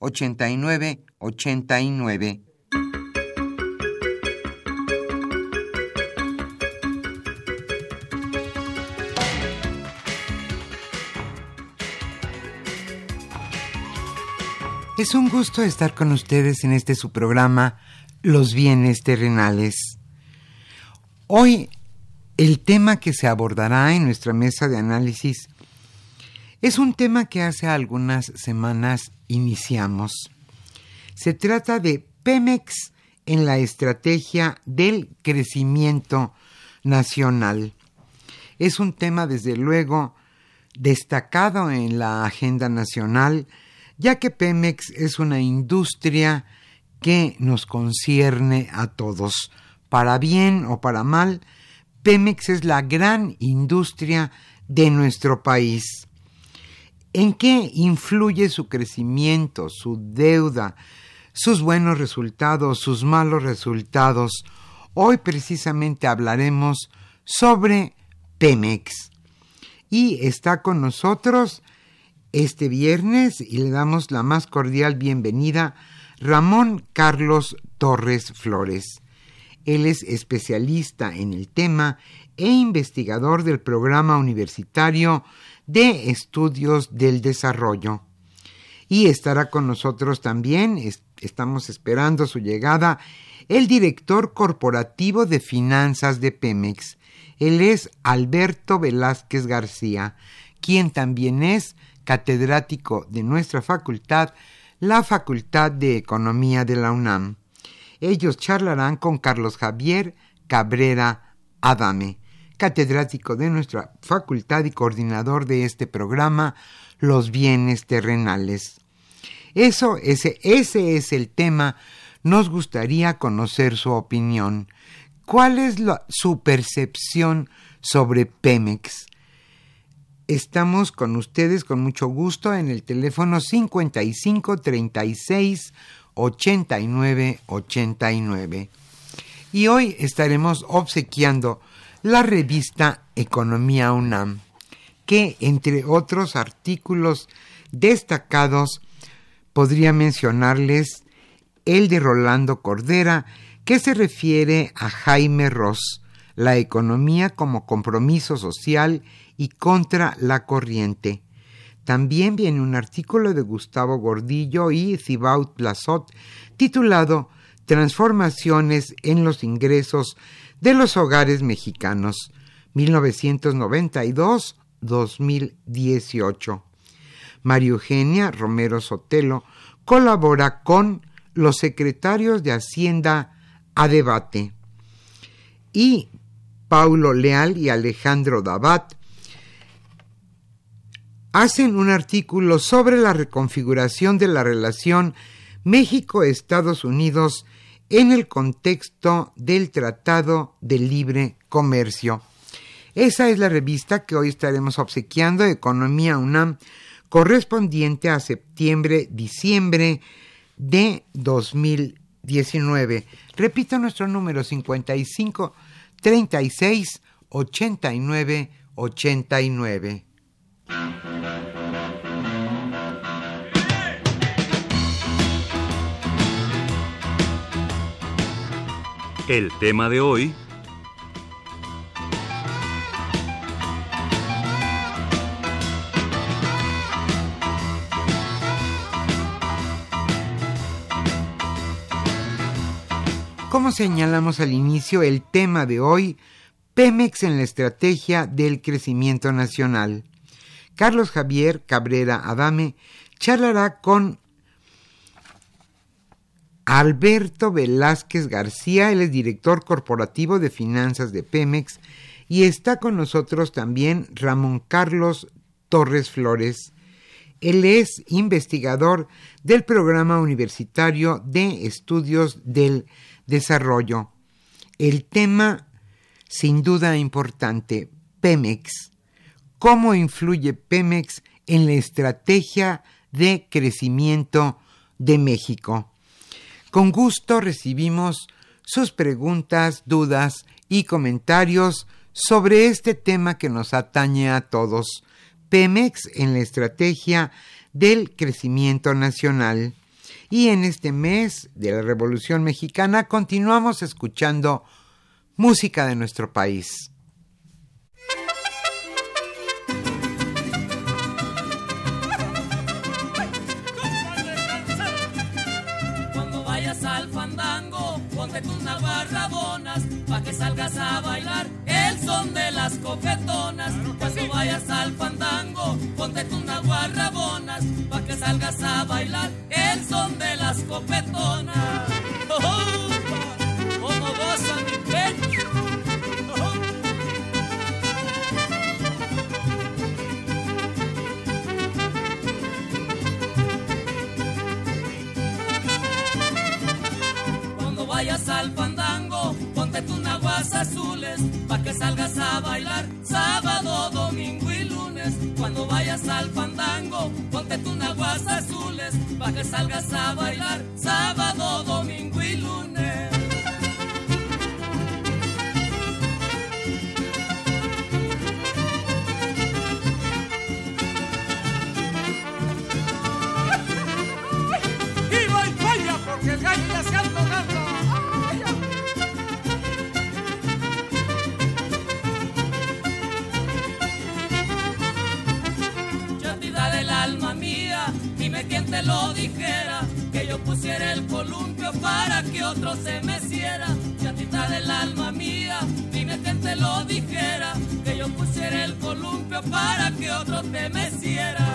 89 89. Es un gusto estar con ustedes en este su programa Los bienes terrenales. Hoy el tema que se abordará en nuestra mesa de análisis es un tema que hace algunas semanas iniciamos. Se trata de Pemex en la estrategia del crecimiento nacional. Es un tema, desde luego, destacado en la agenda nacional, ya que Pemex es una industria que nos concierne a todos. Para bien o para mal, Pemex es la gran industria de nuestro país. ¿En qué influye su crecimiento, su deuda, sus buenos resultados, sus malos resultados? Hoy precisamente hablaremos sobre Pemex. Y está con nosotros este viernes y le damos la más cordial bienvenida Ramón Carlos Torres Flores. Él es especialista en el tema e investigador del programa universitario de Estudios del Desarrollo. Y estará con nosotros también, estamos esperando su llegada, el director corporativo de finanzas de Pemex. Él es Alberto Velázquez García, quien también es catedrático de nuestra facultad, la Facultad de Economía de la UNAM. Ellos charlarán con Carlos Javier Cabrera Adame catedrático de nuestra facultad y coordinador de este programa, Los bienes terrenales. Eso, ese, ese es el tema. Nos gustaría conocer su opinión. ¿Cuál es su percepción sobre Pemex? Estamos con ustedes con mucho gusto en el teléfono 55 36 89 89. Y hoy estaremos obsequiando la revista Economía UNAM, que entre otros artículos destacados podría mencionarles el de Rolando Cordera, que se refiere a Jaime Ross, la economía como compromiso social y contra la corriente. También viene un artículo de Gustavo Gordillo y Thibaut Plazot titulado Transformaciones en los ingresos de los hogares mexicanos 1992-2018. María Eugenia Romero Sotelo colabora con los secretarios de Hacienda a debate. y Paulo Leal y Alejandro Dabat hacen un artículo sobre la reconfiguración de la relación México-Estados Unidos en el contexto del Tratado de Libre Comercio. Esa es la revista que hoy estaremos obsequiando, Economía UNAM, correspondiente a septiembre-diciembre de 2019. Repito nuestro número 55 36 89 89. El tema de hoy Como señalamos al inicio, el tema de hoy, Pemex en la estrategia del crecimiento nacional. Carlos Javier Cabrera Adame charlará con Alberto Velázquez García, él es director corporativo de finanzas de Pemex, y está con nosotros también Ramón Carlos Torres Flores. Él es investigador del Programa Universitario de Estudios del Desarrollo. El tema, sin duda importante, Pemex cómo influye Pemex en la estrategia de crecimiento de México. Con gusto recibimos sus preguntas, dudas y comentarios sobre este tema que nos atañe a todos, Pemex en la estrategia del crecimiento nacional. Y en este mes de la Revolución Mexicana continuamos escuchando música de nuestro país. Salgas a bailar el son de las coquetonas. Cuando vayas al fandango, ponte tus naguarrabonas, pa' que salgas a bailar el son de las copetonas. Azules, pa' que salgas a bailar sábado, domingo y lunes. Cuando vayas al fandango, ponte tus naguas azules, pa' que salgas a bailar sábado, domingo que yo pusiera el columpio para que otro se meciera. Chatita del alma mía, dime que te lo dijera, que yo pusiera el columpio para que otro te meciera.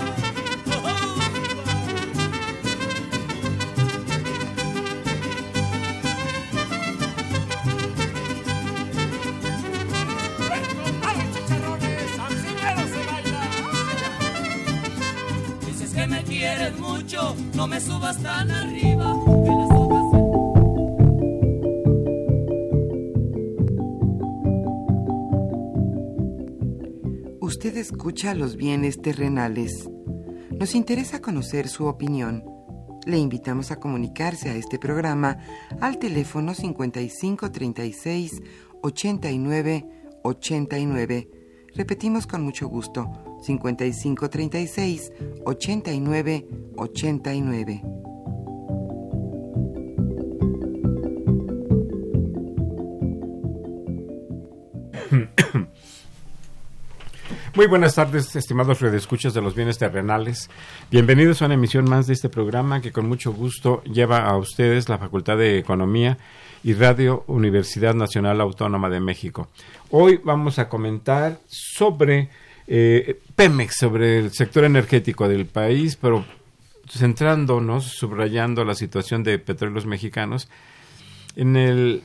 mucho, no me subas tan arriba. Usted escucha los bienes terrenales. Nos interesa conocer su opinión. Le invitamos a comunicarse a este programa al teléfono 5536 89 89. Repetimos con mucho gusto 5536 89 89. Muy buenas tardes, estimados redescuchas de los bienes terrenales. Bienvenidos a una emisión más de este programa que con mucho gusto lleva a ustedes la Facultad de Economía y Radio Universidad Nacional Autónoma de México. Hoy vamos a comentar sobre eh, Pemex, sobre el sector energético del país, pero centrándonos, subrayando la situación de petróleos mexicanos, en el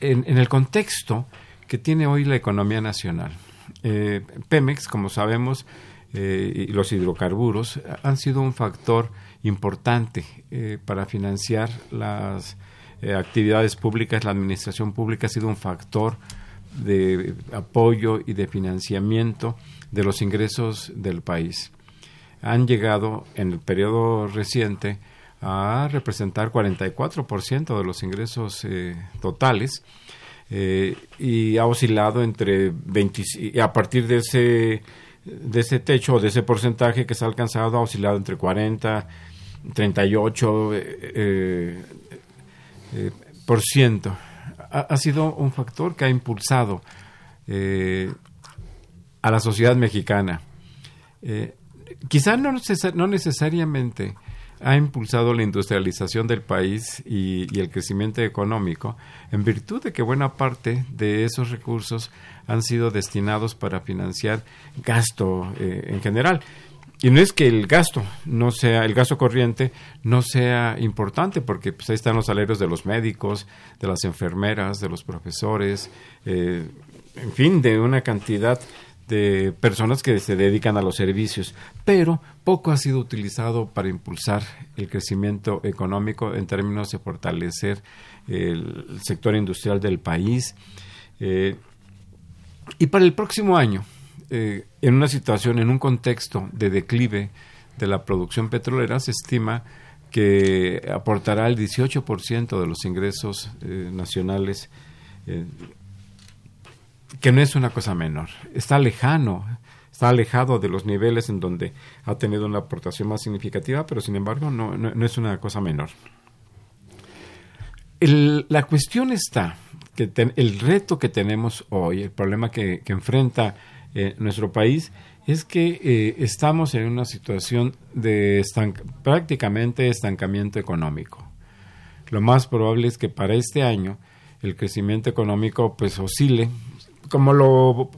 en, el contexto que tiene hoy la economía nacional. Eh, Pemex, como sabemos, y los hidrocarburos han sido un factor importante para financiar las actividades públicas. La administración pública ha sido un factor de apoyo y de financiamiento de los ingresos del país. Han llegado en el periodo reciente a representar 44% de los ingresos eh, totales eh, y ha oscilado entre 20, a partir de ese de ese techo o de ese porcentaje que se ha alcanzado ha oscilado entre 40 38 eh, por ciento. Ha, sido un factor que ha impulsado a la sociedad mexicana. Quizá no, no necesariamente ha impulsado la industrialización del país y, el crecimiento económico en virtud de que buena parte de esos recursos han sido destinados para financiar gasto eh, en general. Y no es que el gasto no sea, el gasto corriente no sea importante, porque pues, ahí están los salarios de los médicos, de las enfermeras, de los profesores, eh, en fin, de una cantidad de personas que se dedican a los servicios, pero poco ha sido utilizado para impulsar el crecimiento económico en términos de fortalecer el sector industrial del país. Eh, y para el próximo año, eh, en una situación, en un contexto de declive de la producción petrolera, se estima que aportará el 18% de los ingresos eh, nacionales que no es una cosa menor. Está lejano, está alejado de los niveles en donde ha tenido una aportación más significativa, pero sin embargo no, no, es una cosa menor. la cuestión está que el reto que tenemos hoy, el problema que, enfrenta eh, nuestro país, es que eh, estamos en una situación de prácticamente estancamiento económico. Lo más probable es que para este año el crecimiento económico pues oscile como lo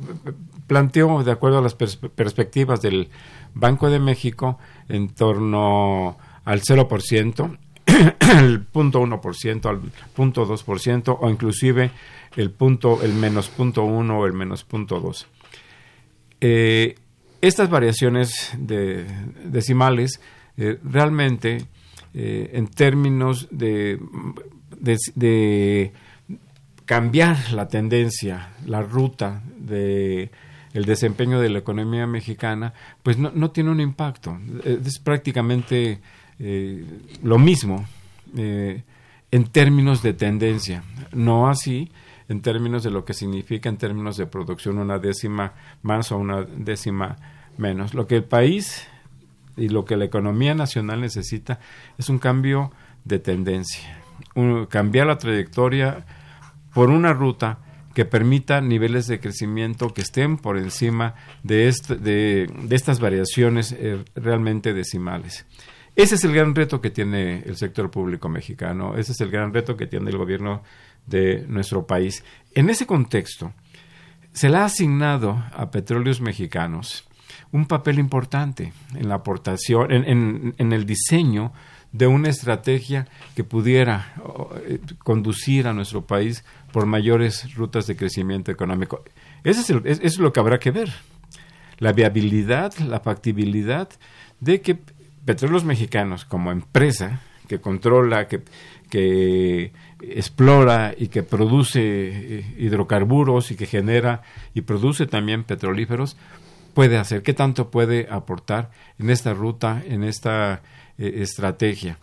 planteó de acuerdo a las perspectivas del Banco de México en torno al 0%, el punto 1%, al punto 2% o inclusive el punto menos punto 1 o el menos punto 2. Eh, estas variaciones de, decimales eh, realmente eh, en términos de cambiar la tendencia, la ruta de el desempeño de la economía mexicana, pues no, no tiene un impacto. Es prácticamente eh, lo mismo eh, en términos de tendencia, no así en términos de lo que significa en términos de producción una décima más o una décima menos. Lo que el país y lo que la economía nacional necesita es un cambio de tendencia, cambiar la trayectoria por una ruta que permita niveles de crecimiento que estén por encima de, de, estas variaciones eh, realmente decimales. Ese es el gran reto que tiene el sector público mexicano, ese es el gran reto que tiene el gobierno de nuestro país. En ese contexto, se le ha asignado a petróleos mexicanos un papel importante en la aportación, en, en el diseño de una estrategia que pudiera eh, conducir a nuestro país por mayores rutas de crecimiento económico. Eso es, lo que habrá que ver. La viabilidad, la factibilidad de que Petróleos Mexicanos, como empresa que controla, que, que explora y que produce eh, hidrocarburos y que genera y produce también petrolíferos, puede hacer, qué tanto puede aportar en esta ruta, en esta eh, estrategia.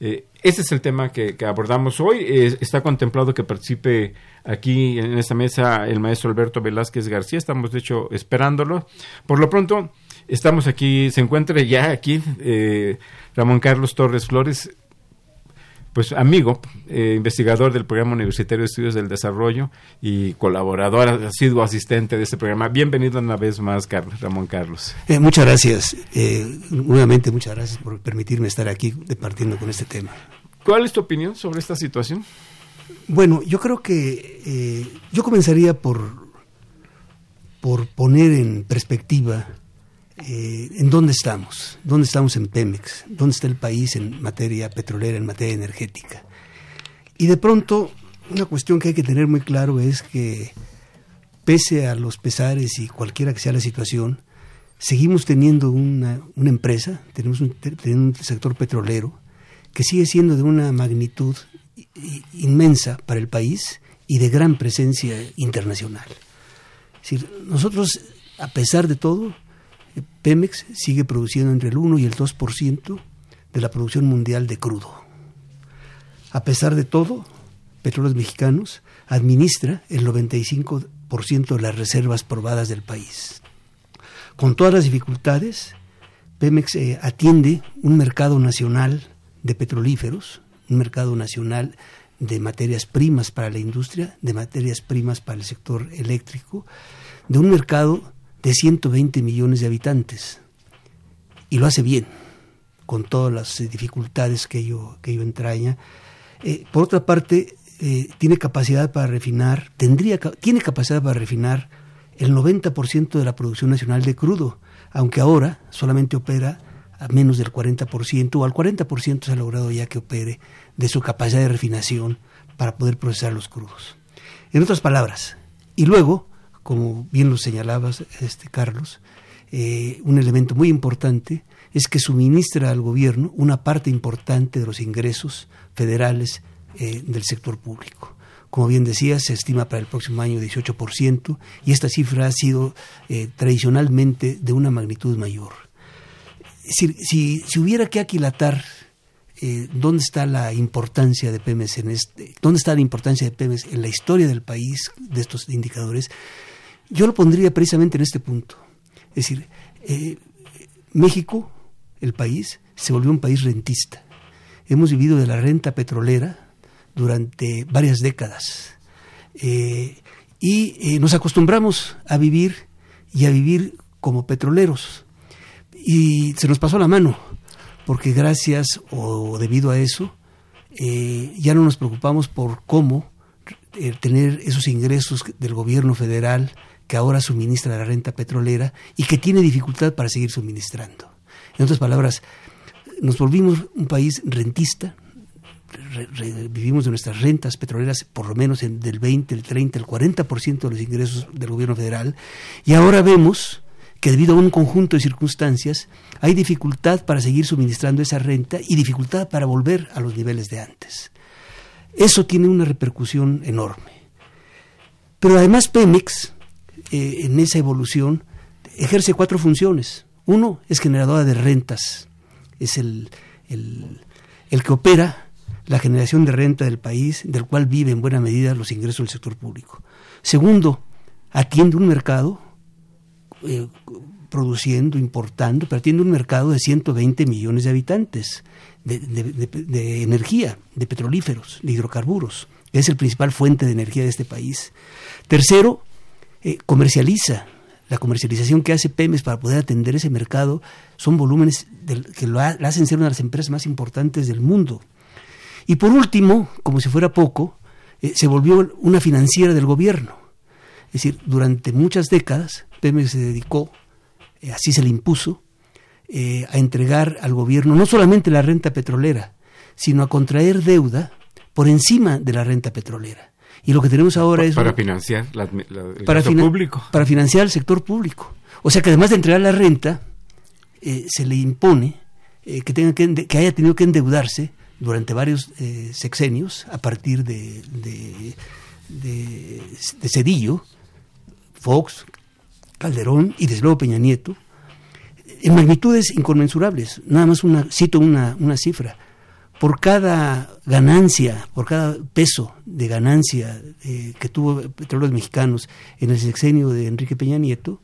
Eh, ese es el tema que, abordamos hoy. está contemplado que participe aquí en esta mesa el maestro Alberto Velázquez García. Estamos, de hecho, esperándolo. Por lo pronto, estamos aquí, se encuentra ya aquí eh, Ramón Carlos Torres Flores, pues amigo, eh, investigador del Programa Universitario de Estudios del Desarrollo y colaborador, ha sido asistente de este programa. Bienvenido una vez más, Carlos, Ramón Carlos. Eh, muchas gracias. Eh, nuevamente, muchas gracias por permitirme estar aquí departiendo con este tema. ¿Cuál es tu opinión sobre esta situación? Bueno, yo creo que yo comenzaría por, por poner en perspectiva eh, en dónde estamos, dónde estamos en Pemex, dónde está el país en materia petrolera, en materia energética. Y de pronto una cuestión que hay que tener muy claro es que pese a los pesares y cualquiera que sea la situación, seguimos teniendo una, empresa, tenemos un, tenemos un sector petrolero que sigue siendo de una magnitud inmensa para el país y de gran presencia internacional. Es decir, nosotros, a pesar de todo, Pemex sigue produciendo entre el 1 y el 2% de la producción mundial de crudo. A pesar de todo, Petróleos Mexicanos administra el 95% de las reservas probadas del país. Con todas las dificultades, Pemex eh, atiende un mercado nacional de petrolíferos, un mercado nacional de materias primas para la industria, de materias primas para el sector eléctrico, de un mercado de 120 millones de habitantes. Y lo hace bien, con todas las dificultades que ello, que ello entraña. Eh, por otra parte, eh, tiene capacidad para refinar, tendría, tiene capacidad para refinar el 90% de la producción nacional de crudo, aunque ahora solamente opera a menos del 40% o al 40% se ha logrado ya que opere de su capacidad de refinación para poder procesar los crudos. En otras palabras, y luego, como bien lo señalabas, este, Carlos, eh, un elemento muy importante es que suministra al gobierno una parte importante de los ingresos federales eh, del sector público. Como bien decía, se estima para el próximo año 18% y esta cifra ha sido eh, tradicionalmente de una magnitud mayor. Si, si, hubiera que aquilatar dónde está la importancia de Pemex en este, dónde está la importancia de Pemex en la historia del país de estos indicadores, yo lo pondría precisamente en este punto. Es decir, México, el país, se volvió un país rentista. Hemos vivido de la renta petrolera durante varias décadas. Eh, y eh, nos acostumbramos a vivir y a vivir como petroleros. Y se nos pasó la mano, porque gracias o debido a eso, eh, ya no nos preocupamos por cómo tener esos ingresos del gobierno federal que ahora suministra la renta petrolera y que tiene dificultad para seguir suministrando. En otras palabras, nos volvimos un país rentista, vivimos de nuestras rentas petroleras por lo menos en, del 20, el 30, el 40% de los ingresos del gobierno federal y ahora vemos que debido a un conjunto de circunstancias hay dificultad para seguir suministrando esa renta y dificultad para volver a los niveles de antes. Eso tiene una repercusión enorme. Pero además Pemex, eh, en esa evolución, ejerce cuatro funciones. Uno es generadora de rentas, es el, el, que opera la generación de renta del país, del cual vive en buena medida los ingresos del sector público. Segundo, atiende un mercado eh, produciendo, importando, pero atiende un mercado de 120 millones de habitantes de, energía, de petrolíferos, de hidrocarburos. Es el principal fuente de energía de este país. Tercero, eh, comercializa. La comercialización que hace Pemex para poder atender ese mercado son volúmenes que lo hacen ser una de las empresas más importantes del mundo. Y por último, como si fuera poco, eh, se volvió una financiera del gobierno. Es decir, durante muchas décadas, Pemex se dedicó, eh, así se le impuso, a entregar al gobierno no solamente la renta petrolera, sino a contraer deuda por encima de la renta petrolera. Y lo que tenemos ahora es... Para financiar el para sector público. Para financiar el sector público. O sea que además de entregar la renta, se le impone que, tenga que, que haya tenido que endeudarse durante varios eh, sexenios, a partir de, de, Cedillo, Fox, Calderón y desde luego Peña Nieto, en magnitudes inconmensurables. Nada más una, cito una, una cifra. Por cada ganancia, por cada peso de ganancia eh, que tuvo Petróleos Mexicanos en el sexenio de Enrique Peña Nieto,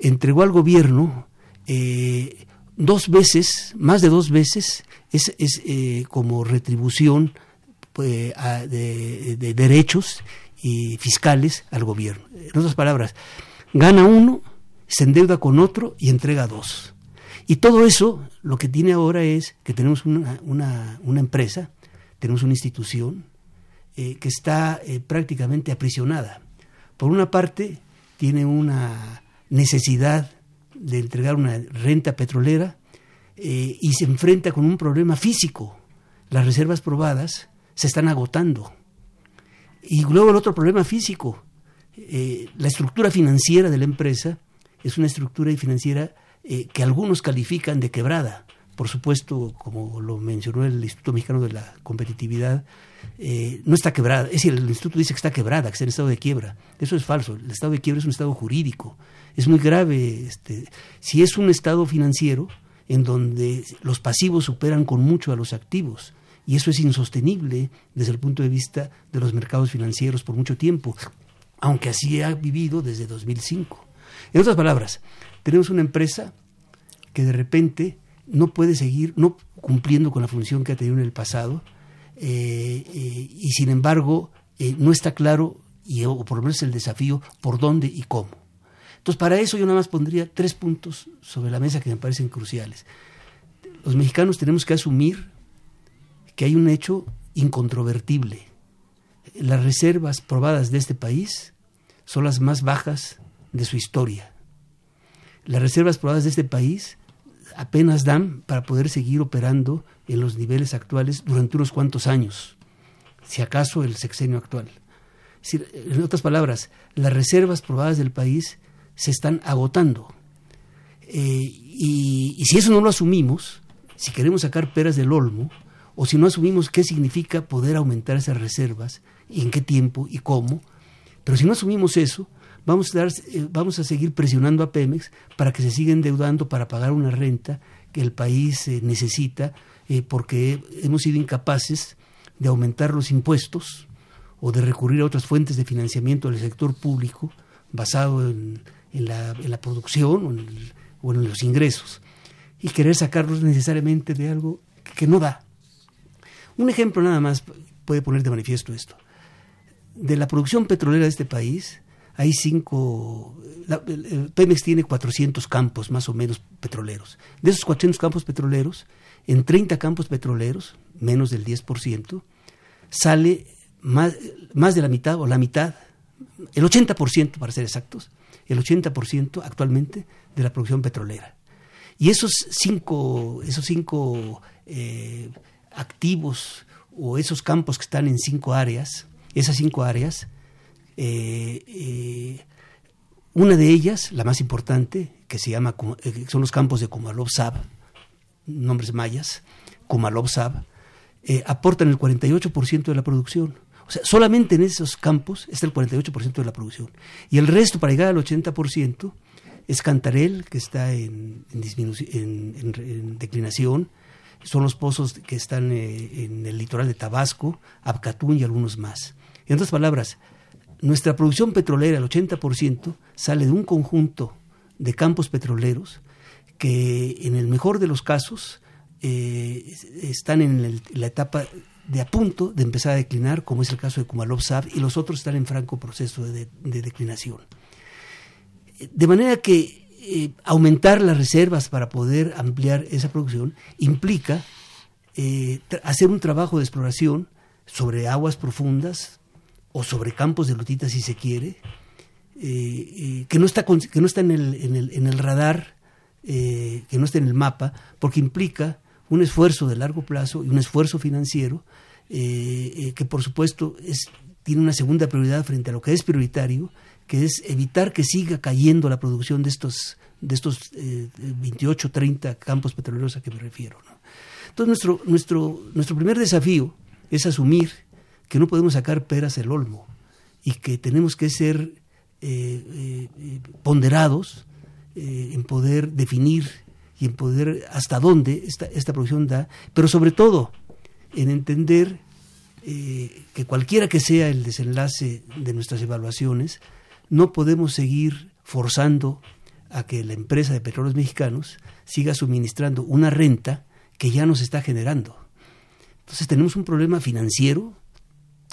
entregó al gobierno eh, dos veces, más de dos veces, es, eh, como retribución pues, de, derechos y fiscales al gobierno. En otras palabras, gana uno, se endeuda con otro y entrega dos. Y todo eso lo que tiene ahora es que tenemos una, una, empresa, tenemos una institución eh, que está eh, prácticamente aprisionada. Por una parte, tiene una necesidad de entregar una renta petrolera eh, y se enfrenta con un problema físico. Las reservas probadas se están agotando. Y luego el otro problema físico. La estructura financiera de la empresa es una estructura financiera eh, que algunos califican de quebrada. Por supuesto, como lo mencionó el Instituto Mexicano de la Competitividad, eh, no está quebrada. Es decir, el instituto dice que está quebrada, que está en estado de quiebra. Eso es falso. El estado de quiebra es un estado jurídico. Es muy grave. Este, si es un estado financiero en donde los pasivos superan con mucho a los activos, y eso es insostenible desde el punto de vista de los mercados financieros por mucho tiempo, aunque así ha vivido desde 2005. En otras palabras, tenemos una empresa que de repente no puede seguir no cumpliendo con la función que ha tenido en el pasado eh, eh, y sin embargo eh, no está claro y o por lo menos el desafío por dónde y cómo. Entonces para eso yo nada más pondría tres puntos sobre la mesa que me parecen cruciales. Los mexicanos tenemos que asumir que hay un hecho incontrovertible. Las reservas probadas de este país son las más bajas de su historia. Las reservas probadas de este país apenas dan para poder seguir operando en los niveles actuales durante unos cuantos años, si acaso el sexenio actual. en otras palabras, las reservas probadas del país se están agotando. Eh, y, y, si eso no lo asumimos, si queremos sacar peras del olmo, o si no asumimos qué significa poder aumentar esas reservas, y en qué tiempo y cómo, pero si no asumimos eso, vamos a, dar, eh, vamos a seguir presionando a Pemex para que se siga endeudando para pagar una renta que el país eh, necesita eh, porque hemos sido incapaces de aumentar los impuestos o de recurrir a otras fuentes de financiamiento del sector público basado en, la, producción o en, los ingresos y querer sacarlos necesariamente de algo que no da. Un ejemplo nada más puede poner de manifiesto esto. De la producción petrolera de este país, hay cinco, Pemex tiene 400 campos más o menos petroleros. De esos 400 campos petroleros, en 30 campos petroleros, menos del 10%, sale más, más de la mitad o la mitad, el 80% para ser exactos, el 80% actualmente de la producción petrolera. Y esos cinco, esos cinco eh, activos o esos campos que están en cinco áreas, esas cinco áreas, eh, eh, una de ellas, la más importante, que se llama, eh, son los campos de Komalov-Sab, nombres mayas, Komalov-Sab, aportan el 48% de la producción. O sea, solamente en esos campos está el 48% de la producción. Y el resto, para llegar al 80%, es Cantarel, que está en, en declinación, son los pozos que están en el litoral de Tabasco, Abcatún y algunos más. En otras palabras, nuestra producción petrolera, el 80%, sale de un conjunto de campos petroleros que en el mejor de los casos eh, están en la etapa de a punto de empezar a declinar, como es el caso de Kumalov Sab, y los otros están en franco proceso de, declinación. De manera que eh, aumentar las reservas para poder ampliar esa producción implica eh, hacer un trabajo de exploración sobre aguas profundas, o sobre campos de lutita si se quiere, eh, eh, que, no está que no está en el, en el, en el radar, eh, que no está en el mapa, porque implica un esfuerzo de largo plazo y un esfuerzo financiero que por supuesto es, tiene una segunda prioridad frente a lo que es prioritario, que es evitar que siga cayendo la producción de estos, de estos 28, 30 campos petroleros a que me refiero. Entonces nuestro, nuestro, nuestro primer desafío es asumir que no podemos sacar peras del olmo y que tenemos que ser eh, eh, ponderados eh, en poder definir y en poder hasta dónde esta, esta producción da, pero sobre todo en entender que cualquiera que sea el desenlace de nuestras evaluaciones, no podemos seguir forzando a que la empresa de petróleos mexicanos siga suministrando una renta que ya nos está generando. Entonces tenemos un problema financiero,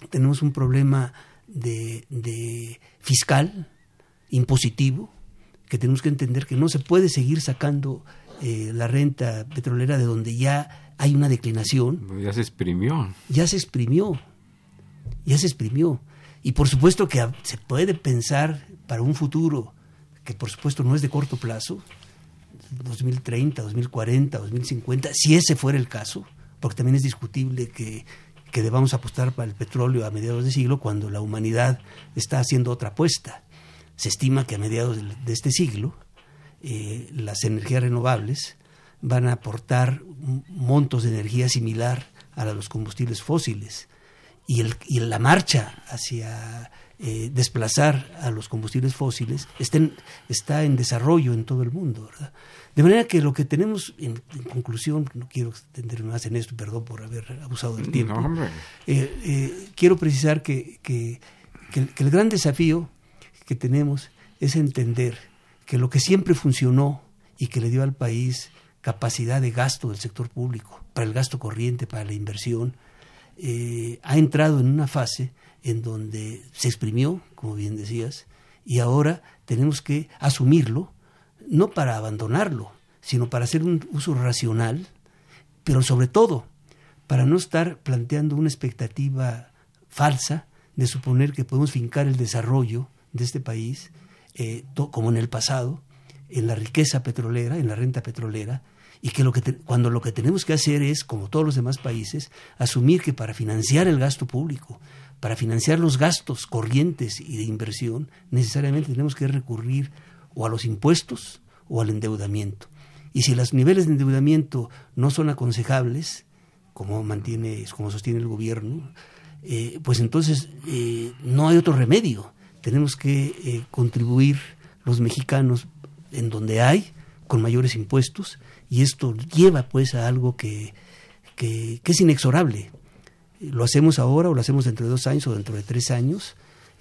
tenemos un problema de, fiscal, impositivo, que tenemos que entender que no se puede seguir sacando eh, la renta petrolera de donde ya hay una declinación. Ya se exprimió. Ya se exprimió. Ya se exprimió. Y por supuesto que se puede pensar para un futuro que por supuesto no es de corto plazo, 2030, 2040, 2050, si ese fuera el caso, porque también es discutible que que debamos apostar para el petróleo a mediados de siglo cuando la humanidad está haciendo otra apuesta. Se estima que a mediados de este siglo eh, las energías renovables van a aportar montos de energía similar a los combustibles fósiles y, el, y la marcha hacia eh, desplazar a los combustibles fósiles está en desarrollo en todo el mundo. De manera que lo que tenemos, en, conclusión, no quiero extenderme más en esto, perdón por haber abusado del tiempo, eh, quiero precisar que, que, el gran desafío que tenemos es entender que lo que siempre funcionó y que le dio al país capacidad de gasto del sector público, para el gasto corriente, para la inversión, eh, ha entrado en una fase en donde se exprimió, como bien decías, y ahora tenemos que asumirlo, no para abandonarlo, sino para hacer un uso racional, pero sobre todo para no estar planteando una expectativa falsa de suponer que podemos fincar el desarrollo de este país eh, como en el pasado, en la riqueza petrolera, en la renta petrolera, y que, lo que cuando lo que tenemos que hacer es, como todos los demás países, asumir que para financiar el gasto público, para financiar los gastos corrientes y de inversión, necesariamente tenemos que recurrir o a los impuestos o al endeudamiento. Y si los niveles de endeudamiento no son aconsejables, como mantiene, como sostiene el gobierno, eh, pues entonces eh, no hay otro remedio tenemos que eh, contribuir los mexicanos en donde hay, con mayores impuestos, y esto lleva pues a algo que, que, es inexorable. Lo hacemos ahora o lo hacemos dentro de dos años o dentro de tres años,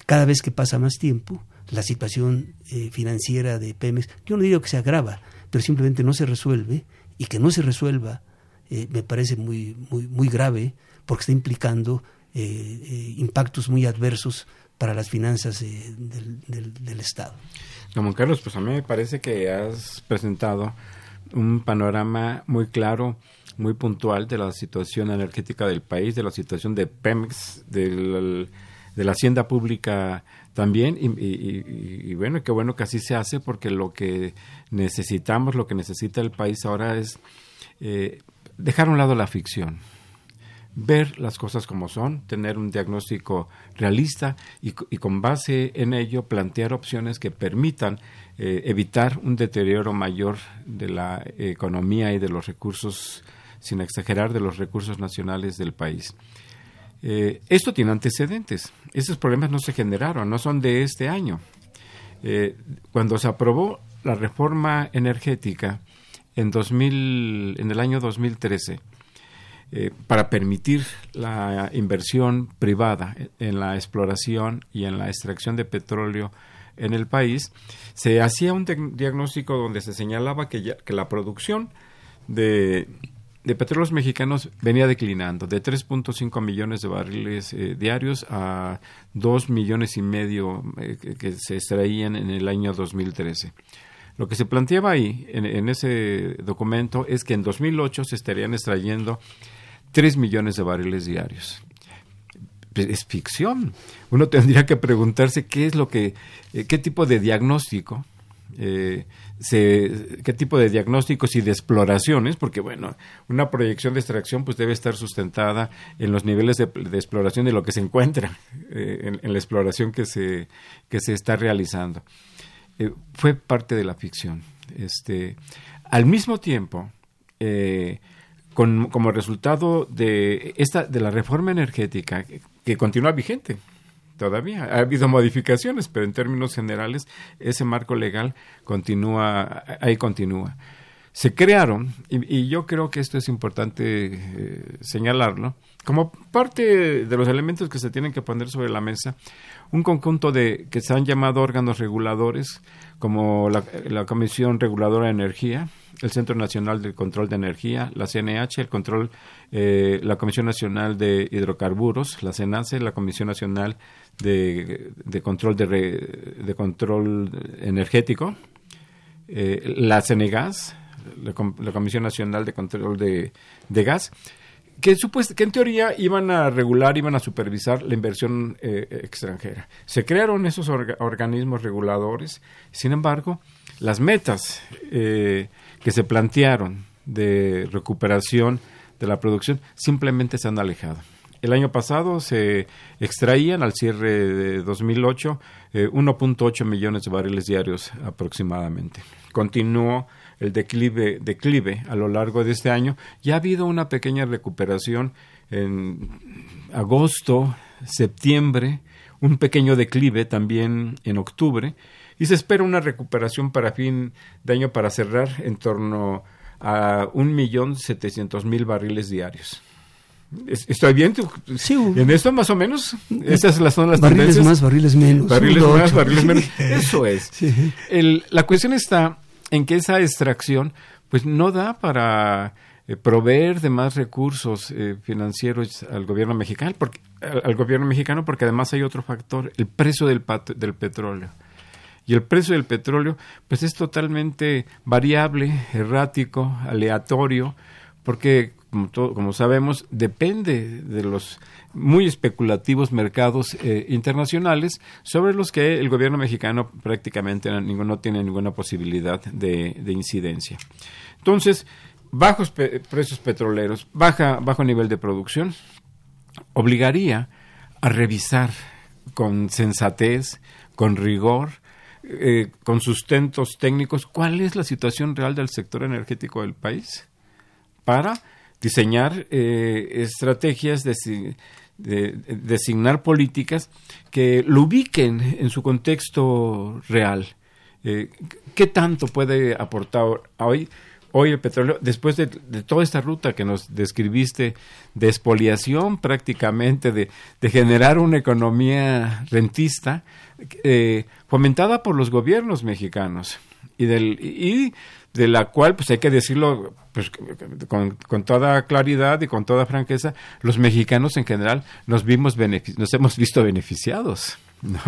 cada vez que pasa más tiempo, la situación eh, financiera de Pemex, yo no digo que se agrava, pero simplemente no se resuelve, y que no se resuelva eh, me parece muy, muy, muy grave, porque está implicando impactos muy adversos para las finanzas eh, del, Estado. Don Carlos, pues a mí me parece que has presentado un panorama muy claro, muy puntual de la situación energética del país, de la situación de Pemex, de la Hacienda Pública también. Y, bueno, qué bueno que así se hace porque lo que necesitamos, lo que necesita el país ahora es eh, dejar a un lado la ficción ver las cosas como son, tener un diagnóstico realista y, con base en ello plantear opciones que permitan eh, evitar un deterioro mayor de la economía y de los recursos, sin exagerar, de los recursos nacionales del país. Eh, esto tiene antecedentes. Esos problemas no se generaron, no son de este año. Eh, cuando se aprobó la reforma energética en, 2000, en el año 2013, eh, para permitir la inversión privada en la exploración y en la extracción de petróleo en el país, se hacía un diagnóstico donde se señalaba que, que la producción de, de, petróleos mexicanos venía declinando de 3.5 millones de barriles eh, diarios a 2 millones y medio eh, que, se extraían en el año 2013. Lo que se planteaba ahí, en, ese documento, es que en 2008 se estarían extrayendo 3 millones de barriles diarios. Es ficción. Uno tendría que preguntarse qué es lo que, eh, qué tipo de diagnóstico eh, qué tipo de diagnósticos y de exploraciones, porque bueno, una proyección de extracción pues debe estar sustentada en los niveles de, exploración de lo que se encuentra eh, en, la exploración que se, que se está realizando. fue parte de la ficción. Este, al mismo tiempo, como resultado de esta de la reforma energética que, continúa vigente todavía. Ha habido modificaciones pero en términos generales ese marco legal continúa ahí continúa. Se crearon y, yo creo que esto es importante eh, señalarlo como parte de los elementos que se tienen que poner sobre la mesa un conjunto de que se han llamado órganos reguladores como la, Comisión Reguladora de Energía, el Centro Nacional de Control de Energía, la CNH, el control, eh, la Comisión Nacional de Hidrocarburos, la CENACE, la Comisión Nacional de, Control de, Control Energético, eh, la CENEGAS, la, Comisión Nacional de Control de, Gas, que, que en teoría iban a regular, iban a supervisar la inversión eh, extranjera. Se crearon esos organismos reguladores, sin embargo, las metas eh, que se plantearon de recuperación de la producción simplemente se han alejado. El año pasado se extraían al cierre de 2008 1.8 millones de barriles diarios aproximadamente. Continuó el declive, declive a lo largo de este año. Ya ha habido una pequeña recuperación en agosto, septiembre, un pequeño declive también en octubre y se espera una recuperación para fin de año para cerrar en torno a un millón setecientos mil barriles diarios. ¿Estoy bien? Sí. ¿En esto más o menos? Esas son las barriles tendencias. más, barriles menos. Barriles más, ocho. barriles menos. Eso es. Sí. El- la cuestión está en que esa extracción pues no da para eh, proveer de más recursos eh, financieros al gobierno mexicano porque al, al gobierno mexicano porque además hay otro factor el precio del del petróleo y el precio del petróleo pues es totalmente variable errático aleatorio porque como, to- como sabemos depende de los muy especulativos mercados eh, internacionales sobre los que el gobierno mexicano prácticamente no, ninguno tiene ninguna posibilidad de, de incidencia. Entonces, bajos precios petroleros, baja, bajo nivel de producción, obligaría a revisar con sensatez, con rigor, eh, con sustentos técnicos, cuál es la situación real del sector energético del país para diseñar eh, estrategias de, si- de- de- designar políticas que lo ubiquen en su contexto real. Eh, ¿Qué tanto puede aportar hoy, hoy el petróleo después de, toda esta ruta que nos describiste de expoliación prácticamente, de, de generar una economía rentista eh, fomentada por los gobiernos mexicanos y del y de la cual pues hay que decirlo pues, con, con toda claridad y con toda franqueza los mexicanos en general nos vimos nos hemos visto beneficiados ¿no?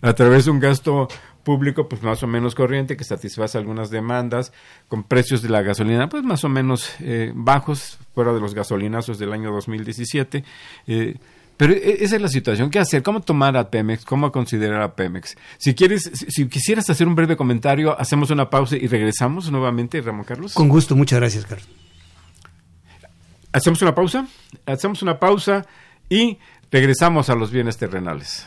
a través de un gasto público pues más o menos corriente que satisface algunas demandas con precios de la gasolina pues más o menos eh, bajos fuera de los gasolinazos del año 2017 eh, pero e- esa es la situación. ¿Qué hacer? ¿Cómo tomar a Pemex? ¿Cómo considerar a Pemex? Si quieres, si, si quisieras hacer un breve comentario, hacemos una pausa y regresamos nuevamente, Ramón Carlos. Con gusto, muchas gracias, Carlos. Hacemos una pausa, hacemos una pausa y regresamos a los bienes terrenales.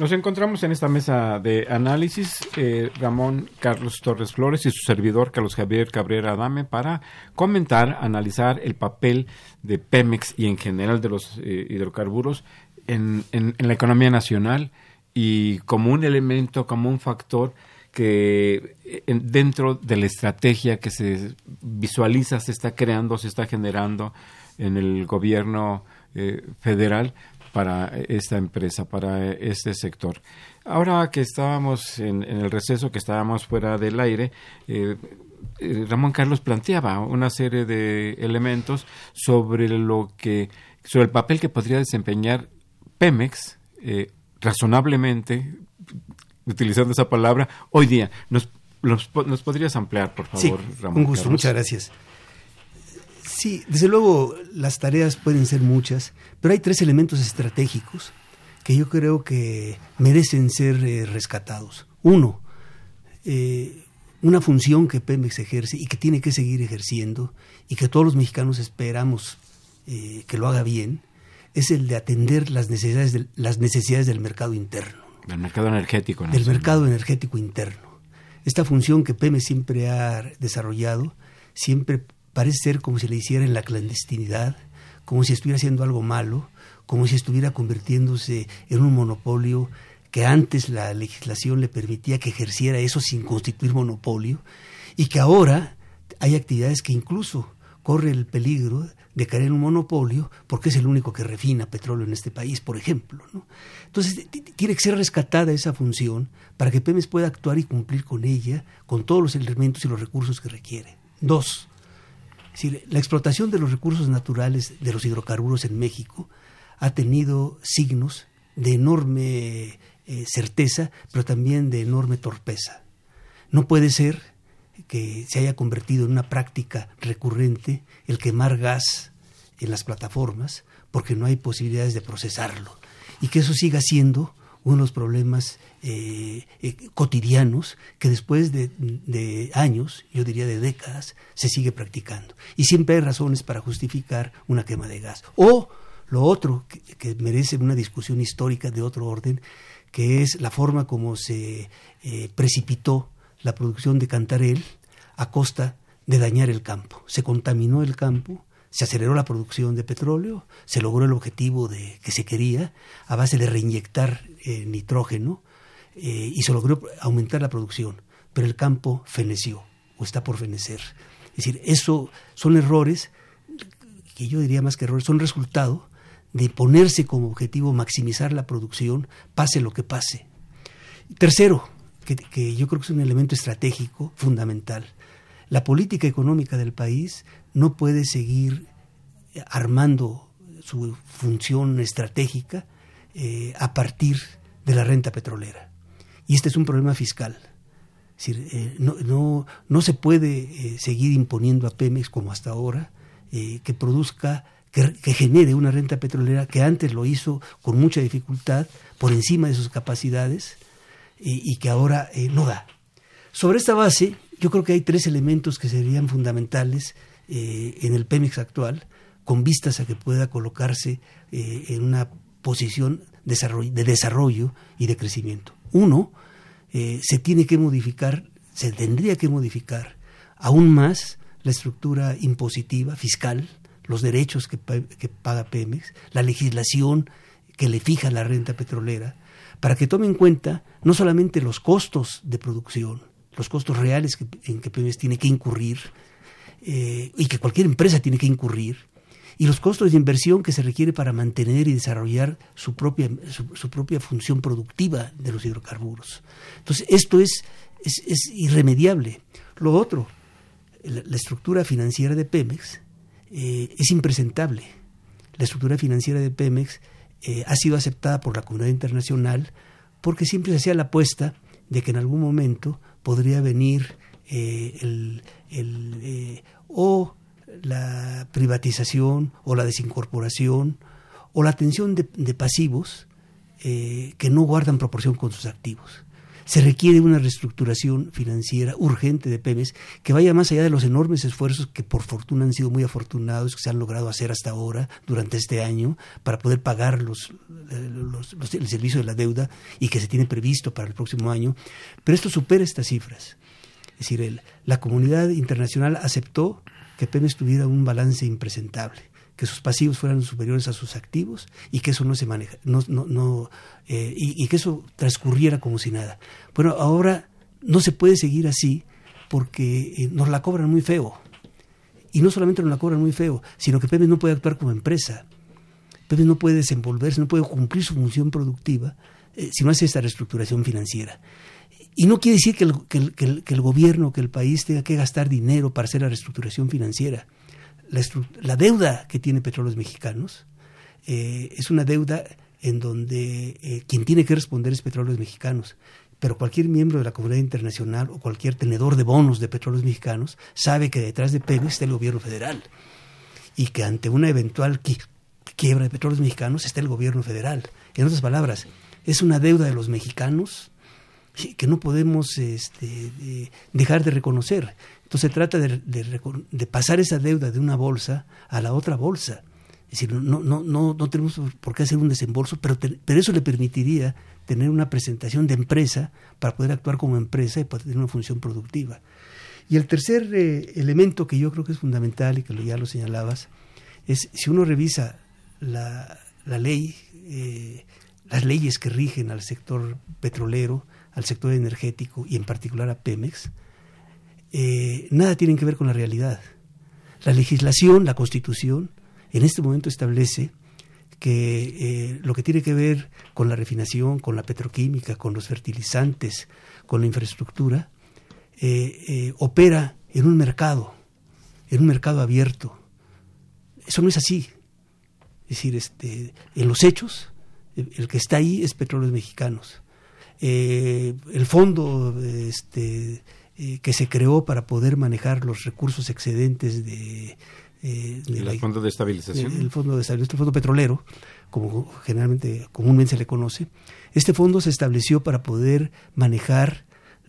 Nos encontramos en esta mesa de análisis eh, Ramón Carlos Torres Flores y su servidor Carlos Javier Cabrera Adame para comentar, analizar el papel de Pemex y en general de los eh, hidrocarburos en, la economía nacional y como un elemento, como un factor que eh, en- dentro de la estrategia que se visualiza, se está creando, se está generando en el gobierno eh, federal para esta empresa, para este sector. Ahora que estábamos en, en el receso, que estábamos fuera del aire, eh, eh, Ramón Carlos planteaba una serie de elementos sobre lo que, sobre el papel que podría desempeñar Pemex, eh, razonablemente, utilizando esa palabra, hoy día. ¿Nos, nos, nos podrías ampliar, por Sí, favor, Ramón? con gusto, Carlos? muchas gracias. Sí, desde luego las tareas pueden ser muchas, pero hay tres elementos estratégicos que yo creo que merecen ser eh, rescatados. Uno, eh, una función que Pemex ejerce y que tiene que seguir ejerciendo y que todos los mexicanos esperamos eh, que lo haga bien, es el de atender las necesidades del, las necesidades del mercado interno Del mercado energético. del nacional. mercado energético interno. Esta función que Pemex siempre ha desarrollado, siempre parece ser como si le hiciera en la clandestinidad, como si estuviera haciendo algo malo, como si estuviera convirtiéndose en un monopolio que antes la legislación le permitía que ejerciera eso sin constituir monopolio, y que ahora hay actividades que incluso corre el peligro de caer en un monopolio porque es el único que refina petróleo en este país, por ejemplo. ¿no? Entonces, tiene que ser rescatada esa función para que Pemex pueda actuar y cumplir con ella, con todos los elementos y los recursos que requiere. Dos, la explotación de los recursos naturales de los hidrocarburos en México ha tenido signos de enorme eh, certeza, pero también de enorme torpeza. No puede ser que se haya convertido en una práctica recurrente el quemar gas en las plataformas porque no hay posibilidades de procesarlo y que eso siga siendo uno de los problemas eh, eh, cotidianos que después de, de años, yo diría de décadas, se sigue practicando. Y siempre hay razones para justificar una quema de gas. O lo otro que, merece una discusión histórica de otro orden, que es la forma como se eh, precipitó la producción de Cantarel a costa de dañar el campo. Se contaminó el campo, se aceleró la producción de petróleo, se logró el objetivo de que se quería a base de reinyectar eh, nitrógeno eh, y se logró aumentar la producción, pero el campo feneció o está por fenecer. Es decir, eso son errores que yo diría más que errores, son resultado de ponerse como objetivo maximizar la producción, pase lo que pase. Tercero, que, yo creo que es un elemento estratégico fundamental, la política económica del país no puede seguir eh, armando su función estratégica eh, a partir de la renta petrolera. Y este es un problema fiscal. Es decir, eh, no, no, no, se puede eh, seguir imponiendo a Pemex como hasta ahora eh, que produzca, que, que, genere una renta petrolera que antes lo hizo con mucha dificultad, por encima de sus capacidades, y, que ahora no da. Sobre esta base, yo creo que hay tres elementos que serían fundamentales en el Pemex actual, con vistas a que pueda colocarse en una posición de desarrollo y de crecimiento. Uno, eh, se tiene que modificar, se tendría que modificar aún más la estructura impositiva, fiscal, los derechos que, paga Pemex, la legislación que le fija la renta petrolera, para que tome en cuenta no solamente los costos de producción, los costos reales en que Pemex tiene que incurrir eh, y que cualquier empresa tiene que incurrir, y los costos de inversión que se requiere para mantener y desarrollar su propia, su, propia función productiva de los hidrocarburos. Entonces, esto es, es, irremediable. Lo otro, la, estructura financiera de Pemex eh, es impresentable. La estructura financiera de Pemex eh, ha sido aceptada por la comunidad internacional porque siempre se hacía la apuesta de que en algún momento podría venir eh, el, el, o la privatización o la desincorporación o la atención de, de pasivos eh, que no guardan proporción con sus activos. Se requiere una reestructuración financiera urgente de Pemex que vaya más allá de los enormes esfuerzos que por fortuna han sido muy afortunados, que se han logrado hacer hasta ahora, durante este año, para poder pagar los, los, los, el servicio de la deuda y que se tiene previsto para el próximo año. Pero esto supera estas cifras. Es decir, el, la comunidad internacional aceptó que Pemex tuviera un balance impresentable que sus pasivos fueran superiores a sus activos y que eso no se maneja, no, no, no eh, y, que eso transcurriera como si nada. Bueno, ahora no se puede seguir así porque eh, nos la cobran muy feo. Y no solamente nos la cobran muy feo, sino que Pemex no puede actuar como empresa. Pemex no puede desenvolverse, no puede cumplir su función productiva eh, si no hace esta reestructuración financiera. Y no quiere decir que el, gobierno, que el país tenga que gastar dinero para hacer la reestructuración financiera la, la, deuda que tiene Petróleos Mexicanos eh, es una deuda en donde eh, quien tiene que responder es Petróleos Mexicanos. Pero cualquier miembro de la comunidad internacional o cualquier tenedor de bonos de petróleos mexicanos sabe que detrás de Pemex está el gobierno federal y que ante una eventual quiebra de petróleos mexicanos está el gobierno federal. En otras palabras, es una deuda de los mexicanos que no podemos este, de dejar de reconocer. Entonces se trata de, de, pasar esa deuda de una bolsa a la otra bolsa. Es decir, no, tenemos por qué hacer un desembolso, pero, eso le permitiría tener una presentación de empresa para poder actuar como empresa y poder tener una función productiva. Y el tercer eh, elemento que yo creo que es fundamental y que ya lo señalabas, es si uno revisa la, la ley, eh, las leyes que rigen al sector petrolero, al sector energético y en particular a Pemex, eh, nada tienen que ver con la realidad. La legislación, la constitución, en este momento establece que eh, lo que tiene que ver con la refinación, con la petroquímica, con los fertilizantes, con la infraestructura, eh, opera en un mercado, en un mercado abierto. Eso no es así. Es decir, este, en los hechos, el, que está ahí es Petróleos Mexicanos. el fondo este, que se creó para poder manejar los recursos excedentes de, eh, de el fondo de estabilización el, el fondo de estabilización el fondo petrolero como generalmente comúnmente se le conoce este fondo se estableció para poder manejar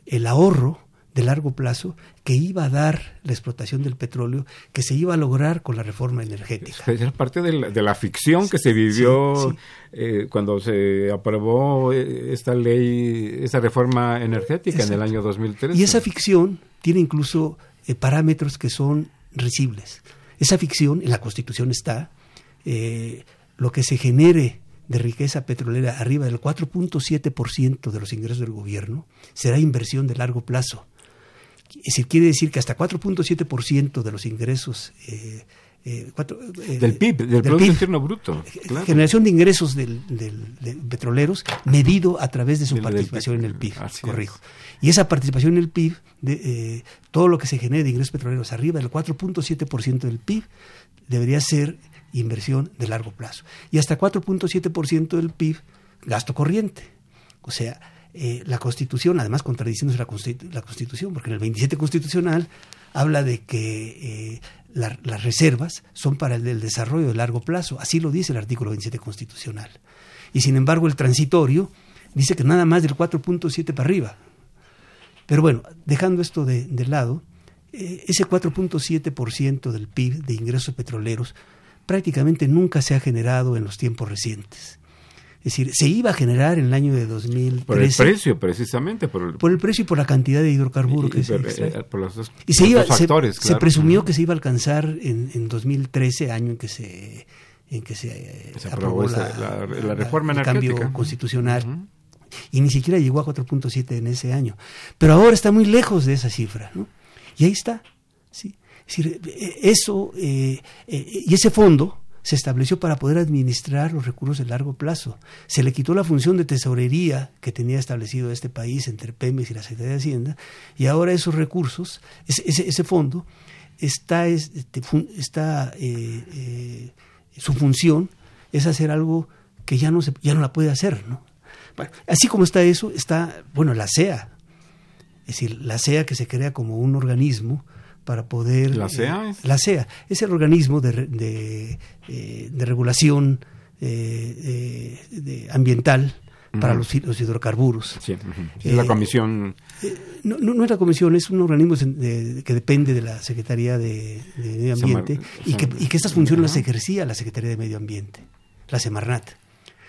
el ahorro de largo plazo que iba a dar la explotación del petróleo que se iba a lograr con la reforma energética. Es parte de la, de la ficción que se vivió sí, sí. Eh, cuando se aprobó eh, esta ley, esta reforma energética Exacto. en el año 2013. Y esa ficción tiene incluso eh, parámetros que son risibles. Esa ficción, en la Constitución está, eh, lo que se genere de riqueza petrolera arriba del 4.7% de los ingresos del gobierno será inversión de largo plazo. Es decir, quiere decir que hasta 4.7% de los ingresos eh, eh, cuatro, eh, del PIB, del, del Producto PIB, Interno Bruto. Claro. Generación de ingresos del, del, de petroleros medido a través de su del, participación en el PIB, corrijo. Es. Y esa participación en el PIB, de, eh, todo lo que se genere de ingresos petroleros arriba del 4.7% del PIB, debería ser inversión de largo plazo. Y hasta 4.7% del PIB, gasto corriente. O sea, eh, la Constitución, además contradiciéndose la, Constitu la, Constitución, porque en el 27 Constitucional habla de que eh, la, las reservas son para el, el, desarrollo de largo plazo, así lo dice el artículo 27 Constitucional. Y sin embargo el transitorio dice que nada más del 4.7 para arriba. Pero bueno, dejando esto de, de lado, eh, ese 4.7% del PIB de ingresos petroleros prácticamente nunca se ha generado en los tiempos recientes. Es decir, se iba a generar en el año de 2013. Por el precio, precisamente. Por el, por el precio y por la cantidad de hidrocarburos que se eh, por los dos, Y se, iba, factores, se, claro. se presumió que se iba a alcanzar en, en 2013, año en que se, en que se, se aprobó, la, la, la, reforma la, energética. El cambio constitucional. Uh -huh. Y ni siquiera llegó a 4.7 en ese año. Pero ahora está muy lejos de esa cifra. ¿no? Y ahí está. ¿sí? Es decir, eso, eh, eh, y ese fondo se estableció para poder administrar los recursos de largo plazo. Se le quitó la función de tesorería que tenía establecido este país entre Pemex y la Secretaría de Hacienda, y ahora esos recursos, ese, fondo, está, este, está eh, eh, su función es hacer algo que ya no, se, ya no la puede hacer. ¿no? Así como está eso, está, bueno, la CEA. Es Es decir, la CEA que se crea como un organismo para poder... ¿La CEA eh, la CEA es el organismo de, de, eh, de regulación eh, de, ambiental para los, los, hidrocarburos. Sí, es la comisión... No, no, es la comisión, es un organismo que depende de la Secretaría de, Medio Ambiente y, que, y que estas funciones las ejercía la Secretaría de Medio Ambiente, la Semarnat.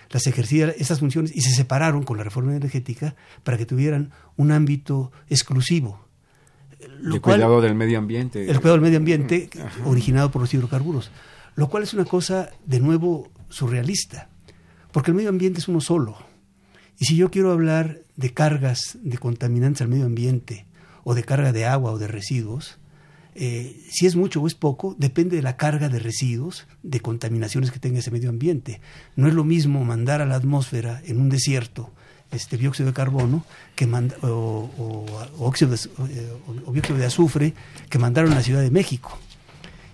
Las ejercía estas funciones y se separaron con la reforma energética para que tuvieran un ámbito exclusivo. El cuidado del medio ambiente. El cuidado del medio ambiente originado por los hidrocarburos. Lo cual es una cosa, de nuevo, surrealista. Porque el medio ambiente es uno solo. Y si yo quiero hablar de cargas de contaminantes al medio ambiente, o de carga de agua o de residuos, eh, si es mucho o es poco, depende de la carga de residuos, de contaminaciones que tenga ese medio ambiente. No es lo mismo mandar a la atmósfera en un desierto este dióxido de carbono que o, óxido de, eh, o, dióxido de azufre que mandaron a la Ciudad de México.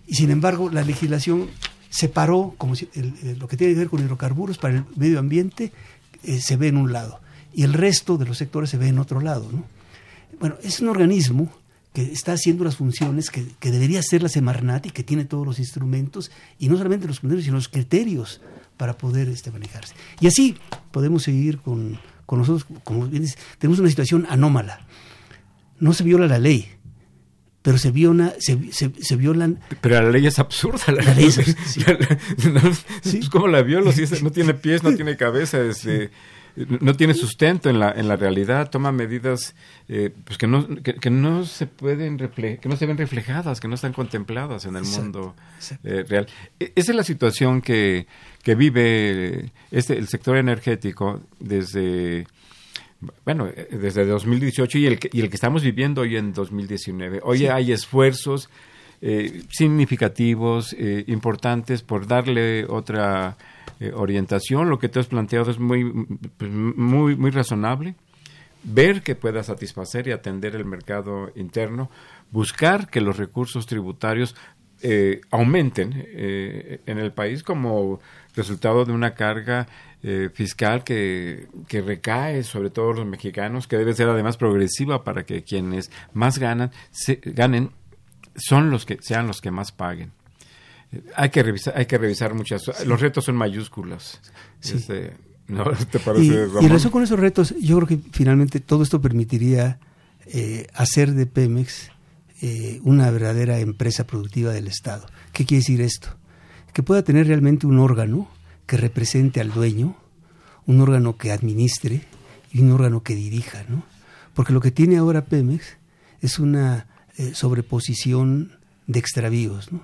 Y sin embargo, la legislación separó como si lo que tiene que ver con hidrocarburos para el medio ambiente eh, se ve en un lado y el resto de los sectores se ve en otro lado. ¿no? Bueno, es un organismo que está haciendo las funciones que, debería hacer la Semarnat y que tiene todos los instrumentos, y no solamente los criterios, sino los criterios para poder este, manejarse. Y así podemos seguir con, con nosotros, como bien tenemos una situación anómala. No se viola la ley, pero se viola, se, se, violan... Pero la ley es absurda. La, ley es, ¿Cómo la violo si no tiene pies, no tiene cabeza? Este, no tiene sustento en la, en la realidad, toma medidas eh, pues que, no, que, no se pueden que no se ven reflejadas, que no están contempladas en el mundo eh, real. E, esa es la situación que, que vive este, el sector energético desde bueno, eh, desde 2018 y el, que, y el que estamos viviendo hoy en 2019. Hoy hay esfuerzos significativos, importantes por darle otra eh, orientación, lo que tú has planteado es muy, pues, muy, muy razonable. Ver que pueda satisfacer y atender el mercado interno, buscar que los recursos tributarios eh, aumenten eh, en el país como resultado de una carga fiscal que, que, recae sobre todos los mexicanos, que debe ser además progresiva para que quienes más ganan, se, ganen, son los que sean los que más paguen. Hay que revisar, hay que revisar muchas. Los retos son mayúsculos. Este, ¿no? ¿Te parece, y, y con esos retos, yo creo que finalmente todo esto permitiría eh, hacer de Pemex eh, una verdadera empresa productiva del Estado. ¿Qué quiere decir esto? Que pueda tener realmente un órgano que represente al dueño, un órgano que administre y un órgano que dirija, ¿no? Porque lo que tiene ahora Pemex es una eh, sobreposición de extravíos, ¿no?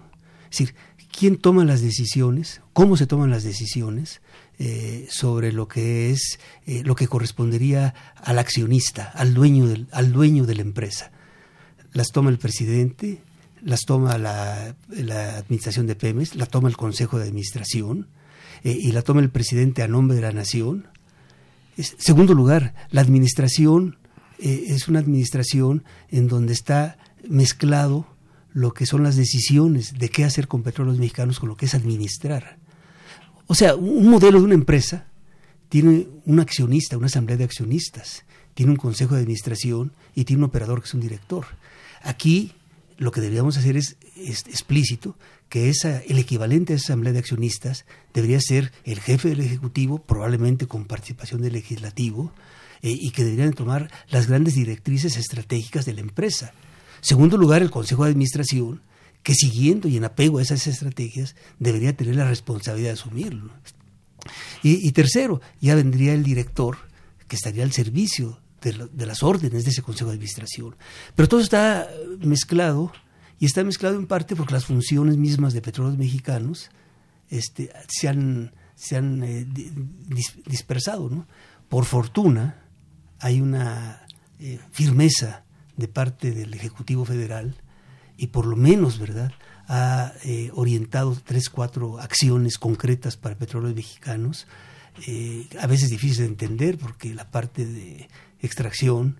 Es decir, quién toma las decisiones, cómo se toman las decisiones eh, sobre lo que es eh, lo que correspondería al accionista, al dueño, del, al dueño de la empresa. Las toma el presidente, las toma la, administración de Pemex, la toma el Consejo de Administración eh, y la toma el presidente a nombre de la nación. segundo lugar, la administración es una administración en donde está mezclado lo que son las decisiones de qué hacer con petróleos mexicanos, con lo que es administrar. O sea, un modelo de una empresa tiene un accionista, una asamblea de accionistas, tiene un consejo de administración y tiene un operador que es un director. Aquí lo que deberíamos hacer es, explícito que el equivalente a esa asamblea de accionistas debería ser el jefe del Ejecutivo, probablemente con participación del Legislativo, eh, y que deberían tomar las grandes directrices estratégicas de la empresa. Segundo lugar, el Consejo de Administración, que siguiendo y en apego a esas estrategias, debería tener la responsabilidad de asumirlo. Y, tercero, ya vendría el director, que estaría al servicio de, las órdenes de ese Consejo de Administración. Pero todo está mezclado, y está mezclado en parte porque las funciones mismas de petróleos mexicanos este, se han, se han eh, dispersado. ¿no? Por fortuna, hay una eh, firmeza de parte del Ejecutivo Federal y por lo menos, ¿verdad?, ha eh, orientado tres, cuatro acciones concretas para petróleos mexicanos, eh, a veces difícil de entender porque la parte de extracción,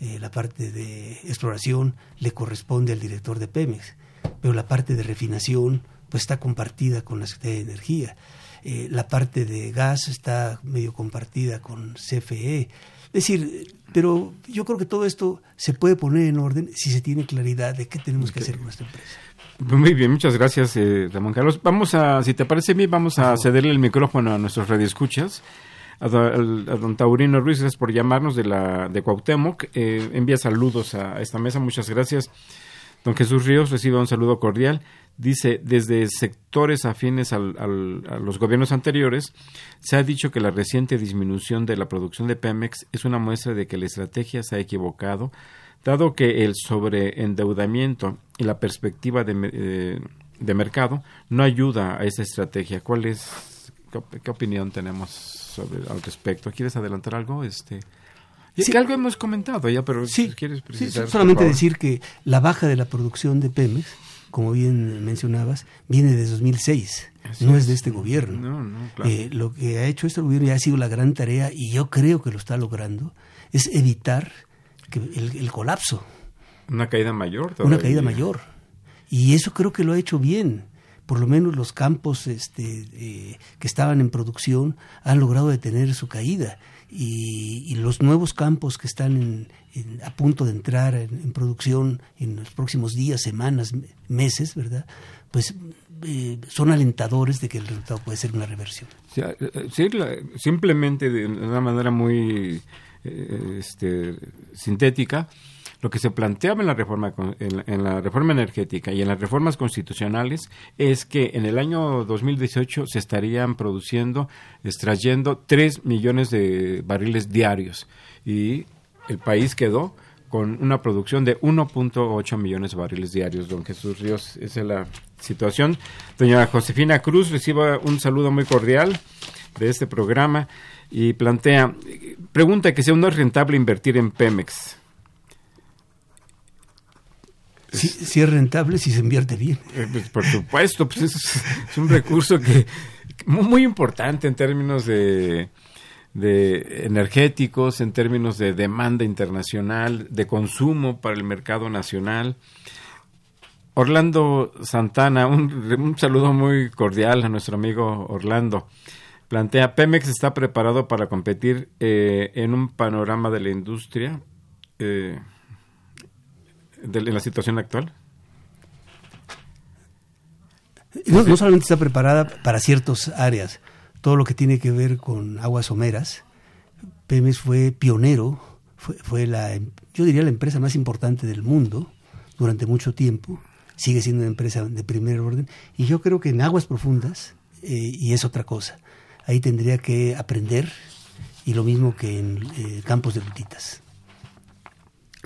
eh, la parte de exploración le corresponde al director de Pemex, pero la parte de refinación pues está compartida con la Secretaría de Energía. eh, la parte de gas está medio compartida con CFE. Es decir, pero yo creo que todo esto se puede poner en orden si se tiene claridad de qué tenemos que hacer con nuestra empresa. Muy bien, muchas gracias, eh, Ramón Carlos. Vamos a, si te parece bien, vamos a cederle el micrófono a nuestros radioescuchas. A, do- a don Taurino Ruiz, gracias por llamarnos de la de Cuauhtémoc. Eh, envía saludos a esta mesa, muchas gracias. Don Jesús Ríos recibe un saludo cordial. Dice, desde sectores afines al- al- a los gobiernos anteriores, se ha dicho que la reciente disminución de la producción de Pemex es una muestra de que la estrategia se ha equivocado, dado que el sobreendeudamiento y la perspectiva de, eh, de mercado no ayuda a esa estrategia. ¿Cuál es, qué, op- qué opinión tenemos sobre, al respecto? ¿Quieres adelantar algo? Este, Sí. que algo hemos comentado ya, pero Sí, si quieres sí, precisar. por solamente decir que la baja de la producción de Pemex, como bien mencionabas, viene de 2006, Así no es. es de este gobierno. No, no, claro. Eh, lo que ha hecho este gobierno y ha sido la gran tarea, y yo creo que lo está logrando, es evitar que el, el colapso, Una caída mayor. una todavía. caída mayor. Y eso creo que lo ha hecho bien. Por lo menos los campos este, eh, que estaban en producción han logrado detener su caída. Y, y los nuevos campos que están en- a punto de entrar en, en producción en los próximos días, semanas, me- meses, ¿verdad? Pues eh, son alentadores de que el resultado puede ser una reversión. Sí, eh, simplemente de una manera muy eh, este, sintética, lo que se planteaba en la reforma en, en la reforma energética y en las reformas constitucionales es que en el año 2018 se estarían produciendo, extrayendo 3 millones de barriles diarios y el país quedó con una producción de 1.8 millones de barriles diarios. Don Jesús Ríos, esa es la situación. Doña Josefina Cruz reciba un saludo muy cordial de este programa y plantea, pregunta que aún no es rentable invertir en Pemex. Si, si es rentable, si se invierte bien. Eh, pues, por supuesto, pues es, es un recurso que muy, importante en términos de, de energéticos, en términos de demanda internacional, de consumo para el mercado nacional. Orlando Santana, un, un saludo muy cordial a nuestro amigo Orlando. Plantea, Pemex está preparado para competir eh, en un panorama de la industria eh, de- en la situación actual. No, no solamente está preparada para ciertas áreas, todo lo que tiene que ver con aguas someras. Pemex fue pionero, fue, fue la, yo diría la empresa más importante del mundo durante mucho tiempo, sigue siendo una empresa de primer orden, y yo creo que en aguas profundas, eh, y es otra cosa, ahí tendría que aprender, y lo mismo que en eh, campos de lutitas.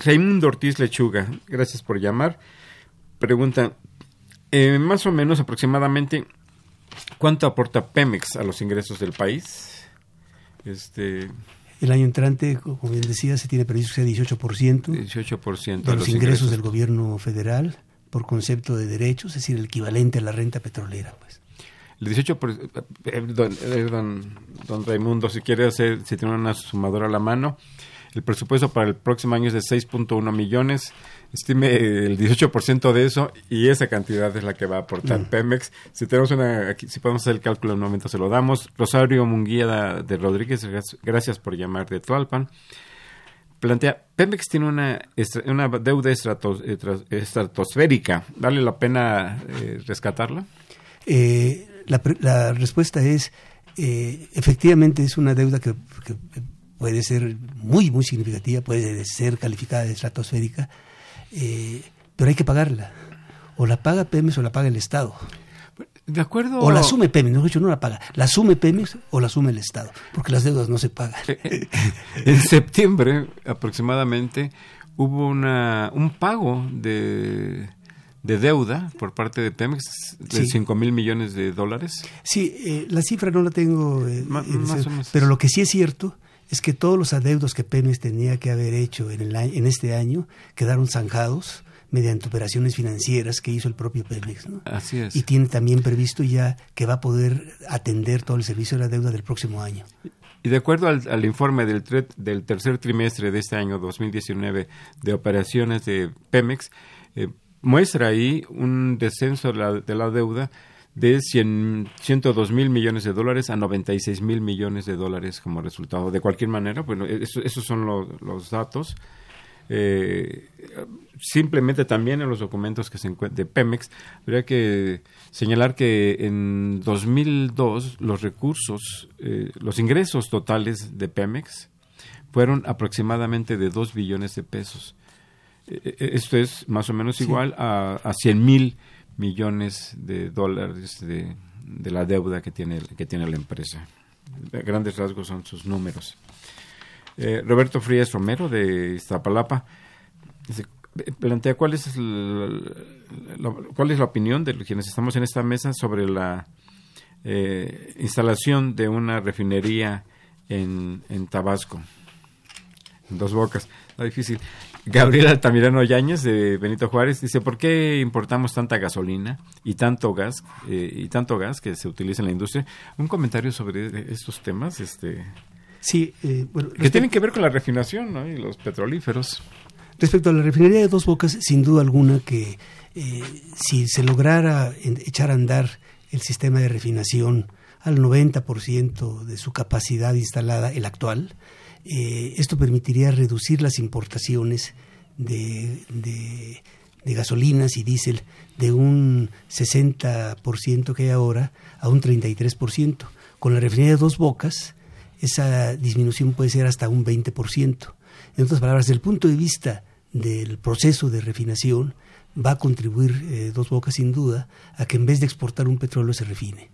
Raimundo Ortiz Lechuga, gracias por llamar. Pregunta, eh, más o menos aproximadamente, ¿cuánto aporta Pemex a los ingresos del país? Este, El año entrante, como bien decía, se tiene previsto que sea 18%. 18% de los, ingresos, del gobierno federal por concepto de derechos, es decir, el equivalente a la renta petrolera. Pues. El 18%, por, eh, don, eh, don, don Raimundo, si quiere hacer, si tiene una sumadora a la mano, el presupuesto para el próximo año es de 6.1 millones. Estime el 18% de eso y esa cantidad es la que va a aportar Pemex. Si tenemos una, aquí, si podemos hacer el cálculo en un momento se lo damos. Rosario Munguía de Rodríguez, gracias- por llamar de Tualpan. Plantea, Pemex tiene una, una deuda estratos- estratosférica. ¿Vale la pena eh, rescatarla? Eh, la, la respuesta es, eh, efectivamente es una deuda que, que puede ser muy, muy significativa, puede ser calificada de estratosférica, eh, pero hay que pagarla. O la paga Pemex o la paga el Estado. De acuerdo. O la asume Pemex, no, no la paga. La asume Pemex o la asume el Estado, porque las deudas no se pagan. En septiembre, aproximadamente, hubo una, un pago de, de deuda por parte de Pemex de Sí. 5 mil millones de dólares. Sí, eh, la cifra no la tengo, eh, más o menos. pero lo que sí es cierto es que todos los adeudos que Pemex tenía que haber hecho en, el, en este año quedaron zanjados mediante operaciones financieras que hizo el propio Pemex. ¿no? Así es. Y tiene también previsto ya que va a poder atender todo el servicio de la deuda del próximo año. Y de acuerdo al, al informe del tercer trimestre de este año 2019 de operaciones de Pemex, eh, muestra ahí un descenso de la, de la deuda de 100, 102 mil millones de dólares a 96 mil millones de dólares como resultado. De cualquier manera, bueno, eso- esos son lo- los datos. Eh, simplemente también en los documentos que se encuentran de Pemex, habría que señalar que en 2002 los recursos, eh, los ingresos totales de Pemex fueron aproximadamente de 2 billones de pesos. Eh, eh, Esto es más o menos igual a, a 100 mil millones de dólares de, de la deuda que tiene, que tiene la empresa. Grandes rasgos son sus números. Eh, Roberto Frías Romero de Iztapalapa plantea cuál es, el- la, cuál es la opinión de quienes estamos en esta mesa sobre la eh, instalación de una refinería en, en Tabasco. En dos bocas. Está difícil. Gabriel Altamirano Yáñez de Benito Juárez dice, ¿por qué importamos tanta gasolina y tanto gas eh, y tanto gas que se utiliza en la industria? Un comentario sobre estos temas este Sí, eh, bueno, que tienen que ver con la refinación ¿no? y los petrolíferos. Respecto a la refinería de Dos Bocas, sin duda alguna que eh, si se lograra echar a andar el sistema de refinación al 90% de su capacidad instalada, el actual, eh, esto permitiría reducir las importaciones de, gasolinas y diésel de un 60% que hay ahora a un 33%. Con la refinería de Dos Bocas, esa disminución puede ser hasta un 20%. En otras palabras, desde el punto de vista del proceso de refinación, va a contribuir eh, Dos Bocas sin duda a que en vez de exportar un petróleo se refine.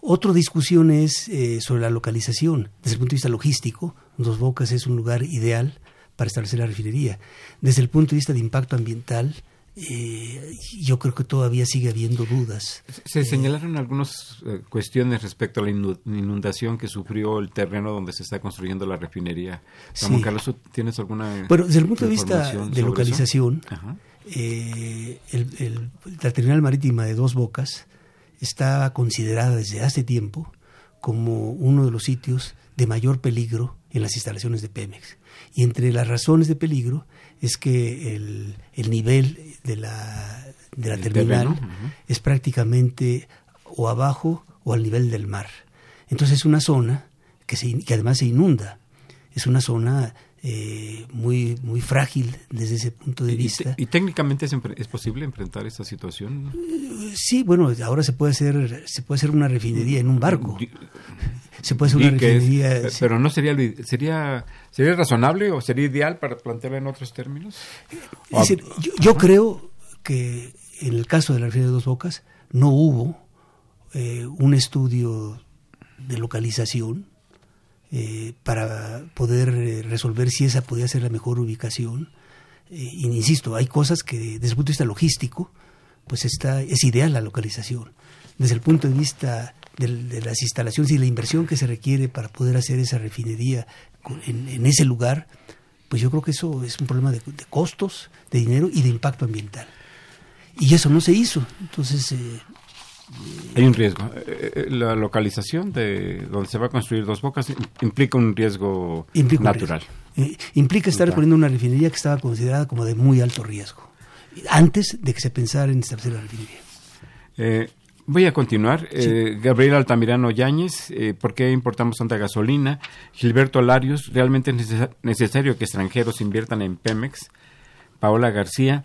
Otra discusión es eh, sobre la localización. Desde el punto de vista logístico, Dos Bocas es un lugar ideal para establecer la refinería. Desde el punto de vista de impacto ambiental, eh, yo creo que todavía sigue habiendo dudas. Se señalaron algunas eh, cuestiones respecto a la inu- inundación que sufrió el terreno donde se está construyendo la refinería. Ramón Sí. Carlos, ¿tú ¿tienes alguna Bueno, desde el punto de vista de localización, eh, el- el- la terminal marítima de Dos Bocas está considerada desde hace tiempo como uno de los sitios de mayor peligro en las instalaciones de Pemex. Y entre las razones de peligro es que el, el nivel de la, de la terminal es prácticamente o abajo o al nivel del mar. Entonces es una zona que, se que además se inunda. Es una zona eh, muy, muy frágil desde ese punto de ¿Y, vista. y técnicamente es, posible enfrentar esta situación? Sí, bueno, ahora se puede hacer, se puede hacer una refinería en un barco. Se puede hacer una es- refinería. eh, pero no sería, sería sería razonable o sería ideal para plantearla en otros términos. Es decir, yo, yo creo que en el caso de la refinería de Dos Bocas no hubo eh, un estudio de localización eh, para poder eh, resolver si esa podía ser la mejor ubicación. Eh, insisto, hay cosas que desde el punto de vista logístico, pues está, es ideal la localización. Desde el punto de vista del- de, las instalaciones y la inversión que se requiere para poder hacer esa refinería en, en ese lugar, pues yo creo que eso es un problema de, de costos, de dinero y de impacto ambiental. Y eso no se hizo. Entonces, eh, Hay un riesgo. Eh, eh, La localización de donde se va a construir dos bocas im- implica un riesgo implica un natural. riesgo. Eh, implica estar poniendo una refinería que estaba considerada como de muy alto riesgo, antes de que se pensara en establecer la refinería. Eh, voy a continuar. Eh, Gabriel Altamirano Yáñez, eh, ¿por qué importamos tanta gasolina? Gilberto Larios, ¿realmente es necesa- necesario que extranjeros inviertan en Pemex? Paola García,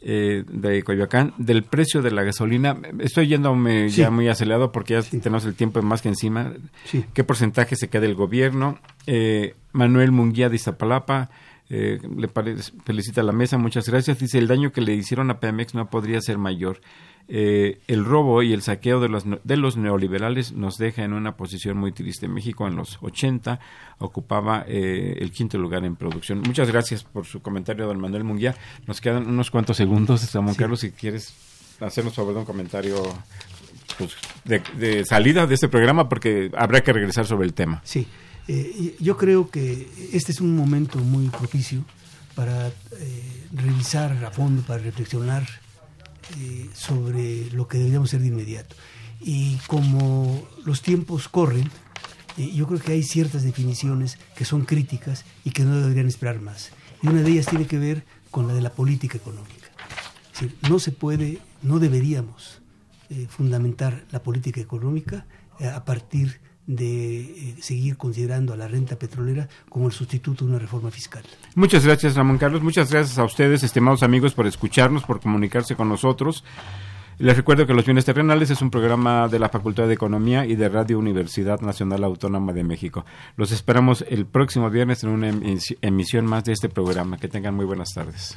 eh, de Coyoacán, del precio de la gasolina. Estoy yéndome Sí. ya muy acelerado porque ya Sí. tenemos el tiempo más que encima. Sí. ¿Qué porcentaje se queda el gobierno? Eh, Manuel Munguía de Iztapalapa. Eh, le felicita a la mesa, muchas gracias. Dice, el daño que le hicieron a Pemex no podría ser mayor. Eh, el robo y el saqueo de los, de los neoliberales nos deja en una posición muy triste. México en los 80 ocupaba eh, el quinto lugar en producción. Muchas gracias por su comentario, don Manuel Munguía. Nos quedan unos cuantos segundos, Ramón Sí. Carlos, si quieres hacernos favor de un comentario pues, de, de salida de este programa, porque habrá que regresar sobre el tema. Sí, eh, yo creo que este es un momento muy propicio para eh, revisar a fondo, para reflexionar eh, sobre lo que deberíamos hacer de inmediato. Y como los tiempos corren, eh, yo creo que hay ciertas definiciones que son críticas y que no deberían esperar más. Y una de ellas tiene que ver con la de la política económica. No se puede, no deberíamos fundamentar la política económica a partir de eh, seguir considerando a la renta petrolera como el sustituto de una reforma fiscal. Muchas gracias, Ramón Carlos. Muchas gracias a ustedes, estimados amigos, por escucharnos, por comunicarse con nosotros. Les recuerdo que Los Bienes Terrenales es un programa de la Facultad de Economía y de Radio Universidad Nacional Autónoma de México. Los esperamos el próximo viernes en una emis- emisión más de este programa. Que tengan muy buenas tardes.